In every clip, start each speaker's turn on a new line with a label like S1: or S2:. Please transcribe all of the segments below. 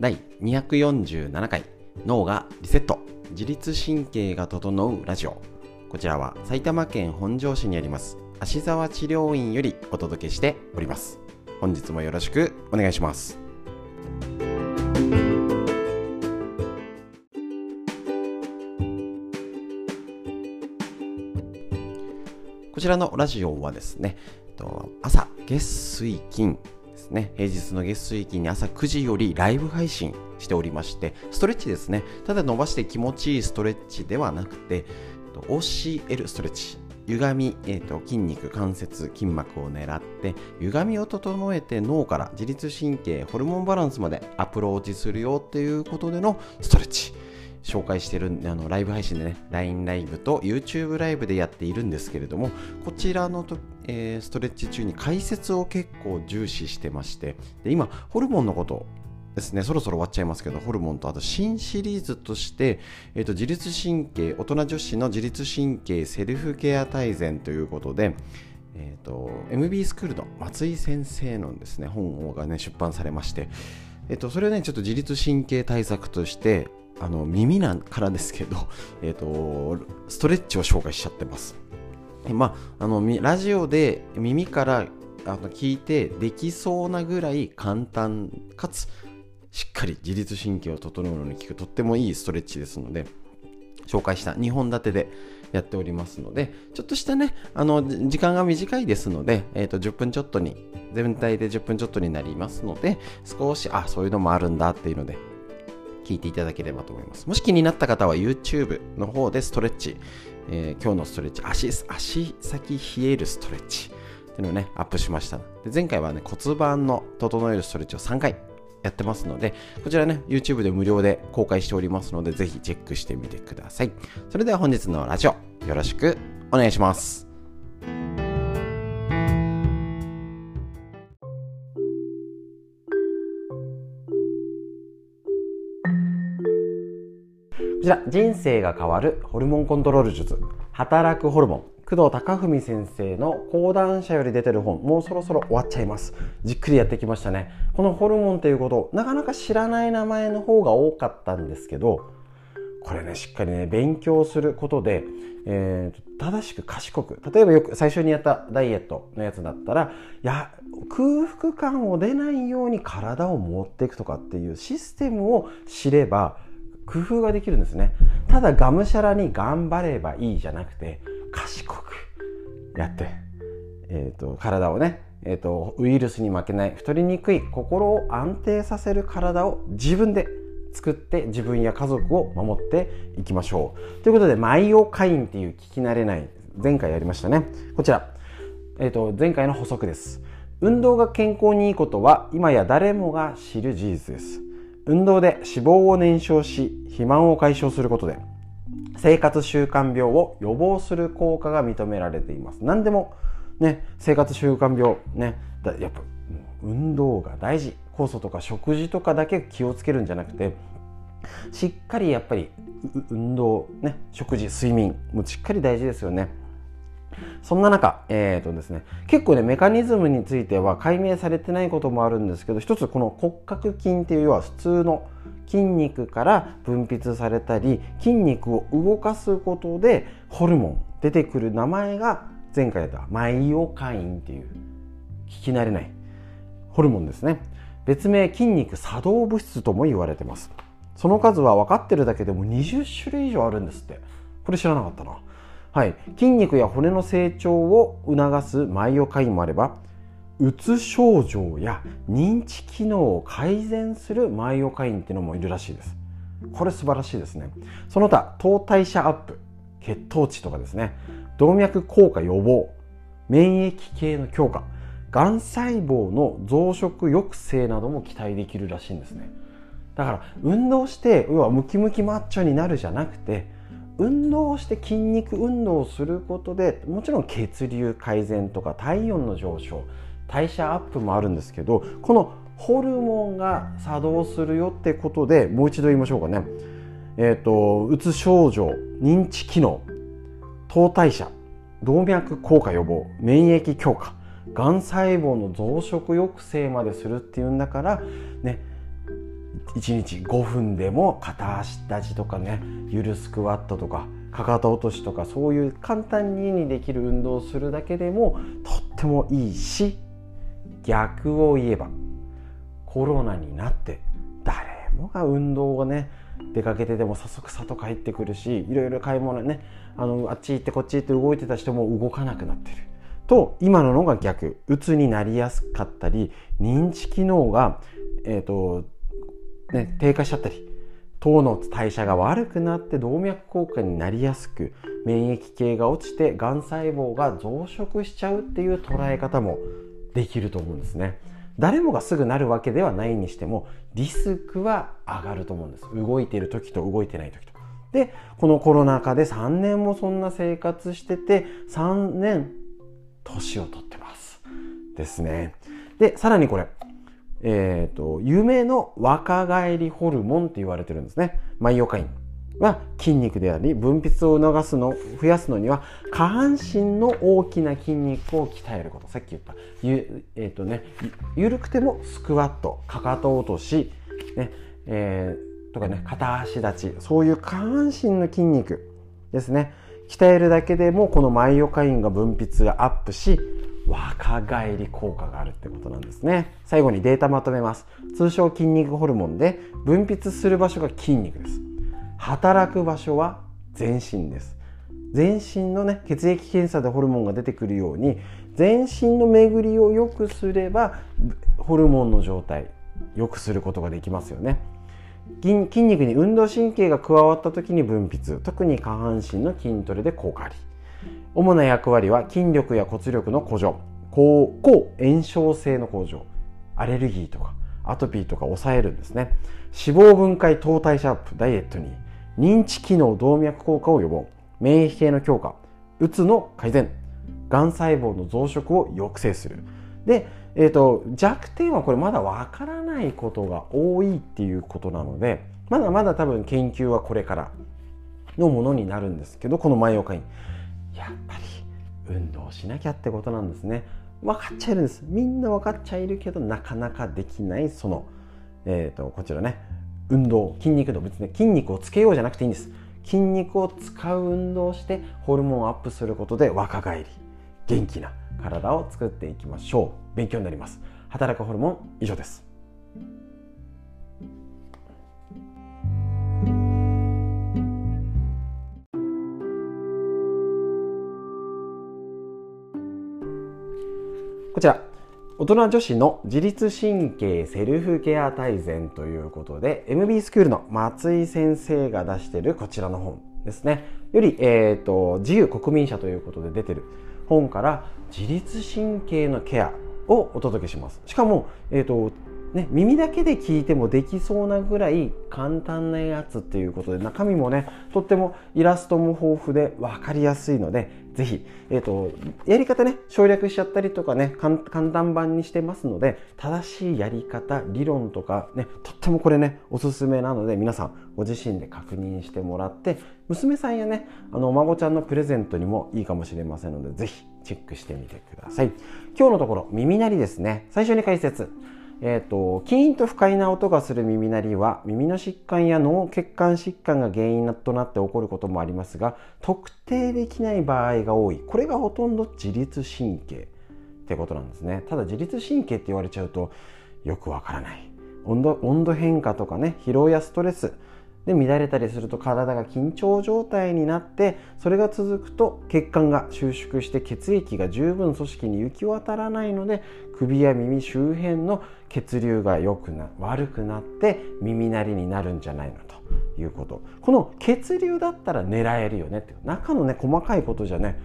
S1: 第247回脳がリセット。自律神経が整うラジオ。こちらは埼玉県本庄市にあります芦沢治療院よりお届けしております。本日もよろしくお願いします。こちらのラジオはですね朝月水金。ですね。平日の月水金に朝9時よりライブ配信しておりましてストレッチですね。ただ伸ばして気持ちいいストレッチではなくて OCL ストレッチ。歪み、えーと、筋肉関節筋膜を狙って歪みを整えて脳から自律神経ホルモンバランスまでアプローチするよっていうことでのストレッチ。紹介してるあのライブ配信でね LINE ライブと YouTube ライブでやっているんですけれどもこちらのと、えー、ストレッチ中に解説を結構重視してましてで今ホルモンのことですね、そろそろ終わっちゃいますけど、ホルモンとあと新シリーズとして、えーと、自律神経、大人女子の自律神経セルフケア大全ということで、えーと、MB スクールの松井先生のですね、本がね、出版されまして、えーと、それをね、ちょっと自律神経対策として、あの耳なんからですけど、えー、とストレッチを紹介しちゃってます。まあ、あのラジオで耳からあの聞いてできそうなぐらい簡単かつしっかり自律神経を整うのに効くとってもいいストレッチですので紹介した2本立てでやっておりますのでちょっとしたねあの時間が短いですので、えー、と10分ちょっとに全体で10分ちょっとになりますので少しあそういうのもあるんだっていうので聞いていただければと思います。もし気になった方は YouTube の方でストレッチ、えー、今日のストレッチ足足先冷えるストレッチっていうのをねアップしましたで前回はね骨盤の整えるストレッチを3回やってますので、こちらね、YouTube で無料で公開しておりますので、ぜひチェックしてみてください。それでは本日のラジオ、よろしくお願いします。ちら、人生が変わるホルモンコントロール術、働くホルモン。工藤隆文先生の講談社より出てる本もうそろそろ終わっちゃいますじっくりやってきましたねこのホルモンということなかなか知らない名前の方が多かったんですけどこれねしっかりね勉強することで、えー、正しく賢く例えばよく最初にやったダイエットのやつだったらいや空腹感を出ないように体を持っていくとかっていうシステムを知れば工夫ができるんですね。ただがむしゃらに頑張ればいいじゃなくて賢くやって、えーと、体をね、えーと、ウイルスに負けない太りにくい心を安定させる体を自分で作って自分や家族を守っていきましょう。ということでマイオカインっていう聞き慣れない前回やりましたね。こちら、えーと前回の補足です。運動が健康にいいことは今や誰もが知る事実です。運動で脂肪を燃焼し肥満を解消することで生活習慣病を予防する効果が認められています。何でもね生活習慣病ねやっぱ運動が大事。酵素とか食事とかだけ気をつけるんじゃなくてしっかりやっぱり運動ね食事睡眠もしっかり大事ですよね。そんな中、えーとですね、結構ねメカニズムについては解明されてないこともあるんですけど一つこの骨格筋っていう要は普通の筋肉から分泌されたり筋肉を動かすことでホルモン出てくる名前が前回やったマイオカインっていう聞き慣れないホルモンですね。別名筋肉作動物質とも言われてます。その数は分かってるだけでも20種類以上あるんですって。これ知らなかったな。はい。筋肉や骨の成長を促すマイオカインもあればうつ症状や認知機能を改善するマイオカインっていうのもいるらしいです。これ素晴らしいですね。その他糖代謝アップ血糖値とかですね。動脈硬化予防免疫系の強化がん細胞の増殖抑制なども期待できるらしいんですね。だから運動して要はムキムキマッチョになるじゃなくて運動をして筋肉運動をすることでもちろん血流改善とか体温の上昇代謝アップもあるんですけどこのホルモンが作動するよってことでもう一度言いましょうかね。えっ、ー、とうつ症状認知機能糖代謝動脈硬化予防免疫強化がん細胞の増殖抑制までするっていうんだからね1日5分でも片足立ちとかねゆるスクワットとかかかと落としとかそういう簡単ににできる運動をするだけでもとってもいいし逆を言えばコロナになって誰もが運動をね出かけてでも早速里帰ってくるしいろいろ買い物ねあのあっち行ってこっち行って動いてた人も動かなくなってる。と今ののが逆。うつになりやすかったり認知機能が、えーとね、低下しちゃったり糖の代謝が悪くなって動脈硬化になりやすく免疫系が落ちてがん細胞が増殖しちゃうっていう捉え方もできると思うんですね。誰もがすぐなるわけではないにしてもリスクは上がると思うんです。動いている時と動いてない時と。でこのコロナ禍で3年もそんな生活してて3年年を取ってます。ですね。でさらにこれえっ、ー、と夢の若返りホルモンって言われてるんですね。マイオカインは筋肉であり分泌を促すの増やすのには下半身の大きな筋肉を鍛えること。さっき言ったゆ,、えーとね、ゆ緩くてもスクワットかかと落とし、ねえー、とかね片足立ちそういう下半身の筋肉ですね。鍛えるだけでもこのマイオカインが分泌がアップし若返り効果があるってことなんですね。最後にデータまとめます。通称筋肉ホルモンで分泌する場所が筋肉です。働く場所は全身です。全身のね血液検査でホルモンが出てくるように全身の巡りを良くすればホルモンの状態良くすることができますよね。筋肉に運動神経が加わった時に分泌。特に下半身の筋トレで効果あり。主な役割は筋力や骨力の向上。抗炎症性の向上。アレルギーとかアトピーとか抑えるんですね。脂肪分解糖代謝アップダイエットに認知機能動脈硬化を予防。免疫系の強化。うつの改善。がん細胞の増殖を抑制する。で、えーと、弱点はこれまだわからないことが多いっていうことなのでまだまだ多分研究はこれからのものになるんですけどこのマイオカイン。やっぱり運動しなきゃってことなんですね。分かっちゃいるんです。みんな分かっちゃいるけどなかなかできないその、えーとこちらね。運動筋肉度別に、筋肉をつけようじゃなくていいんです。筋肉を使う運動をしてホルモンをアップすることで若返り元気な体を作っていきましょう。勉強になります。働くホルモン以上です。こちら。大人女子の自律神経セルフケア大全ということで MB スクールの松井先生が出しているこちらの本ですね。より、えーと、自由国民者ということで出てる本から自律神経のケアをお届けします。しかも、えーとね、耳だけで聞いてもできそうなぐらい簡単なやつっていうことで中身もねとってもイラストも豊富で分かりやすいのでぜひ、えーと、やり方ね省略しちゃったりとかね簡単版にしてますので正しいやり方理論とかねとってもこれねおすすめなので皆さんご自身で確認してもらって娘さんやねあのお孫ちゃんのプレゼントにもいいかもしれませんのでぜひチェックしてみてください。今日のところ耳鳴りですね。最初に解説。えーと、キーンと不快な音がする耳鳴りは耳の疾患や脳血管疾患が原因となって起こることもありますが特定できない場合が多い。これがほとんど自律神経ってことなんですね。ただ自律神経って言われちゃうとよくわからない。温度温度変化とかね疲労やストレスで乱れたりすると体が緊張状態になってそれが続くと血管が収縮して血液が十分組織に行き渡らないので首や耳周辺の血流が良くな悪くなって耳鳴りになるんじゃないのと。いうこと。この血流だったら狙えるよねって。中のね細かいことじゃね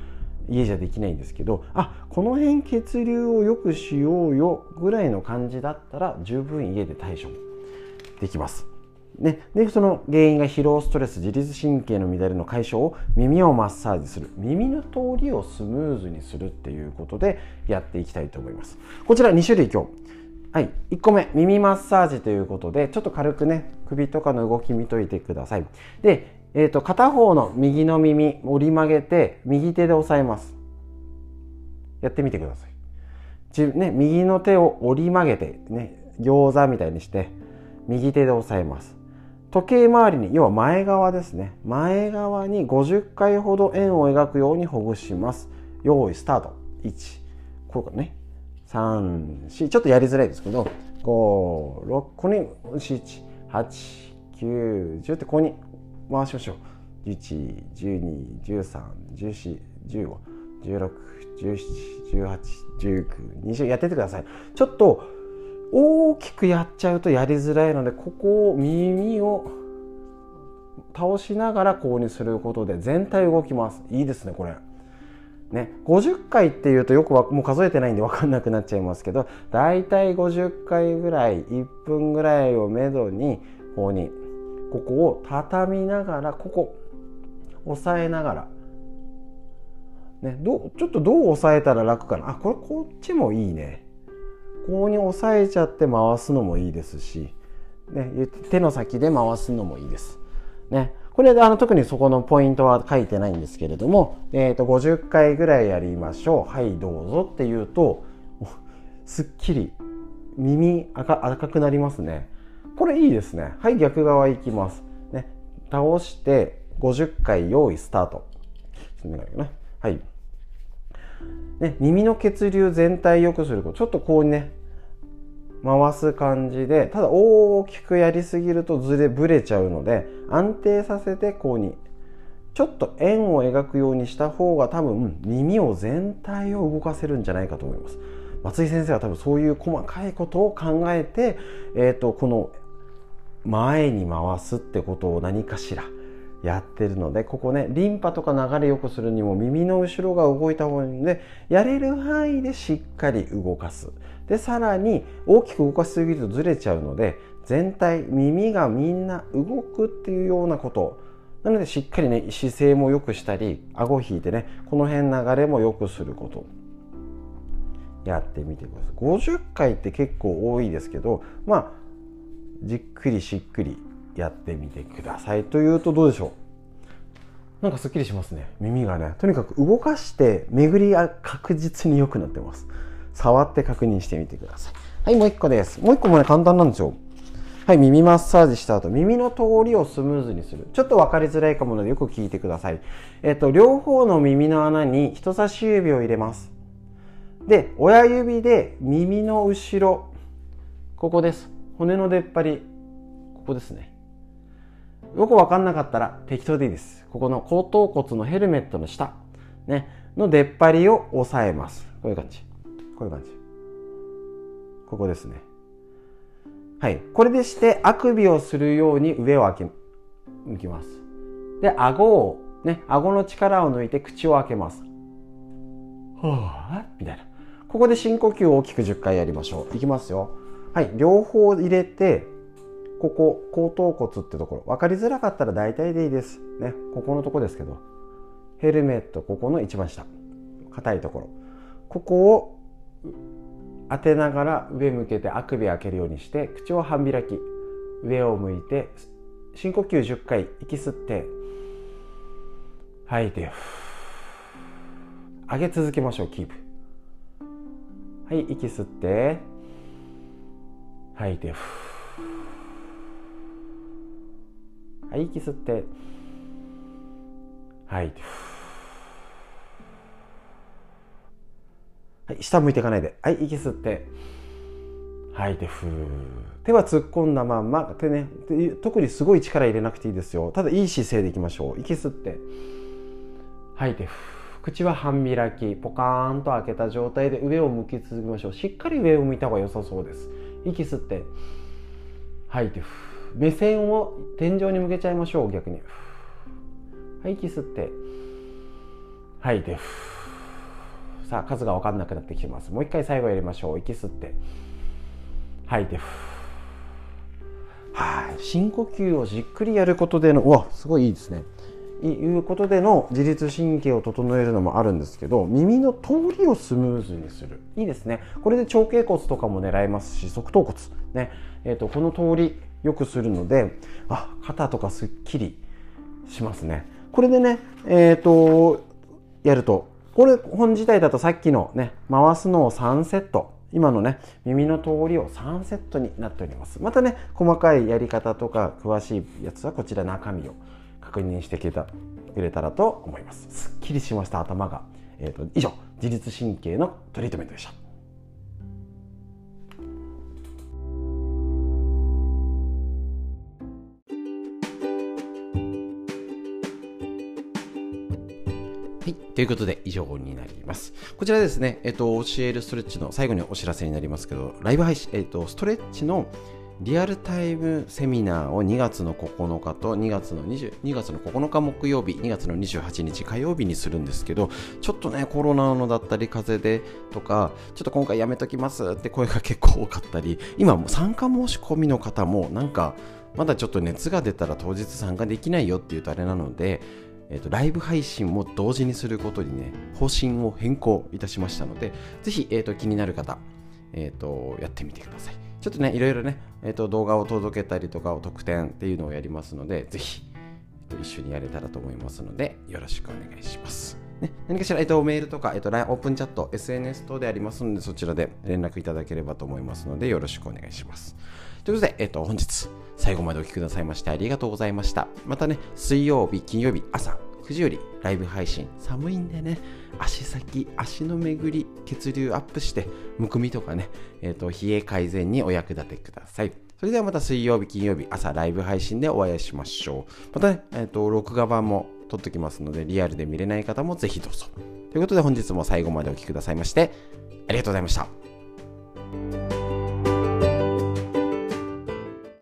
S1: 家じゃできないんですけどあこの辺血流を良くしようよぐらいの感じだったら十分家で対処できます。ね、でその原因が疲労ストレス自律神経の乱れの解消を耳をマッサージする。耳の通りをスムーズにするっていうことでやっていきたいと思います。こちら2種類今日。はい。1個目耳マッサージということでちょっと軽くね首とかの動き見といてください。で、えーと、片方の右の耳折り曲げて右手で押さえます。やってみてください。ね、右の手を折り曲げてね餃子みたいにして右手で押さえます。時計回りに要は前側ですね。前側に50回ほど円を描くようにほぐします。用意スタート。1こうかね。34ちょっとやりづらいですけど。56ここに78910ってここに回しましょう。11121314151617181920やっててください。ちょっと大きくやっちゃうとやりづらいのでここを耳を倒しながらこうにすることで全体動きます。いいですねこれ。ね50回っていうとよくはもう数えてないんで分かんなくなっちゃいますけどだいたい50回ぐらい1分ぐらいをめどにこうにここを畳みながらここ押さえながら。ねどちょっとどう押さえたら楽かな。あこれこっちもいいね。ここに押さえちゃって回すのもいいですし、ね、手の先で回すのもいいです。ね、これであの特にそこのポイントは書いてないんですけれども、えー、と50回ぐらいやりましょう。はいどうぞっていうとすっきり耳赤赤くなりますね。これいいですね。はい逆側いきます、ね、倒して50回用意スタート。はい。ね、耳の血流全体良くすることちょっとこうね回す感じでただ大きくやりすぎるとずれぶれちゃうので安定させてこうにちょっと円を描くようにした方が多分耳を全体を動かせるんじゃないかと思います。松井先生は多分そういう細かいことを考えて、えーとこの前に回すってことを何かしらやってるのでここねリンパとか流れ良くするにも耳の後ろが動いた方がいいのでやれる範囲でしっかり動かす。でさらに大きく動かしすぎるとずれちゃうので全体耳がみんな動くっていうようなこと。なのでしっかりね姿勢も良くしたり顎引いてねこの辺流れも良くすること。やってみてください。50回って結構多いですけどまあじっくりしっくりやってみてくださいというとどうでしょう？なんかすっきりしますね。耳がねとにかく動かして巡りが確実に良くなってます。触って確認してみてください。はいもう一個です。もう一個もね簡単なんですよ。はい耳マッサージした後耳の通りをスムーズにする。ちょっと分かりづらいかものでよく聞いてください。えっと両方の耳の穴に人差し指を入れます。で親指で耳の後ろ。ここです。骨の出っ張り。ここですねよくわかんなかったら適当でいいです。ここの後頭骨のヘルメットの下、ね、の出っ張りを押さえます。こういう感じ。こういう感じ。ここですね。はい。これでして、あくびをするように上を開け、向きます。で、顎を、ね、顎の力を抜いて口を開けます。はぁ、みたいな。ここで深呼吸を大きく10回やりましょう。いきますよ。はい。両方入れて、ここ後頭骨ってところ。分かりづらかったら大体でいいです。ね。ここのとこですけど。ヘルメットここの一番下。硬いところ。ここを当てながら上向けてあくび開けるようにして口を半開き。上を向いて深呼吸10回息吸って吐いて上げ続けましょうキープ。はい息吸って吐いてはい息吸って。吐い。はい下向いていかないで。はい息吸って。吐いてふー。手は突っ込んだまんま。手ね特にすごい力入れなくていいですよ。ただいい姿勢でいきましょう。息吸って。吐いてふー。口は半開き。ポカーンと開けた状態で上を向き続けましょう。しっかり上を向いた方が良さそうです。息吸って。吐いてふー。目線を天井に向けちゃいましょう逆に。はい息吸って。吐いてさあ数が分かんなくなってきてます。もう一回最後やりましょう。息吸って。吐いてはい深呼吸をじっくりやることでのうわすごいいいですね。いうことでの自律神経を整えるのもあるんですけど耳の通りをスムーズにする。いいですね。これで腸頸骨とかも狙えますし側頭骨。ね。えーとこの通りよくするのであ肩とかすっきりしますね。これでねえっ、ー、とやるとこれ本自体だとさっきのね回すのを3セット今のね耳の通りを3セットになっております。またね細かいやり方とか詳しいやつはこちら中身を確認してくれたくれたらと思います。すっきりしました頭が、えーと、以上自律神経のトリートメントでした。はい。ということで、以上になります。こちらですね、えっと、教えるストレッチの最後にお知らせになりますけど、ライブ配信、えっと、ストレッチのリアルタイムセミナーを2月の9日と2月の20 2月の9日木曜日、2月の28日火曜日にするんですけど、ちょっとね、コロナのだったり、風邪でとか、ちょっと今回やめときますって声が結構多かったり、今も参加申し込みの方もなんか、まだちょっと熱が出たら当日参加できないよっていうとあれなので、えーと、ライブ配信も同時にすることにね、方針を変更いたしましたので、ぜひ、えーと、気になる方、えーとやってみてください。ちょっとね、いろいろね、えーと、動画を届けたりとかを特典っていうのをやりますので、ぜひ、えーと、一緒にやれたらと思いますので、よろしくお願いします。ね、何かしら、えーと、メールとか、えー、とオープンチャット、SNS 等でありますので、そちらで連絡いただければと思いますので、よろしくお願いします。ということで、えっ、と、本日、最後までお聴きくださいましてありがとうございました。またね、水曜日、金曜日、朝9時よりライブ配信、寒いんでね、足先、足の巡り、血流アップして、むくみとかね、えっ、ー、と、冷え改善にお役立てください。それではまた水曜日、金曜日、朝ライブ配信でお会いしましょう。またね、えっ、ー、と、録画版も撮っときますので、リアルで見れない方もぜひどうぞ。ということで本日も最後までお聴きくださいまして、ありがとうございました。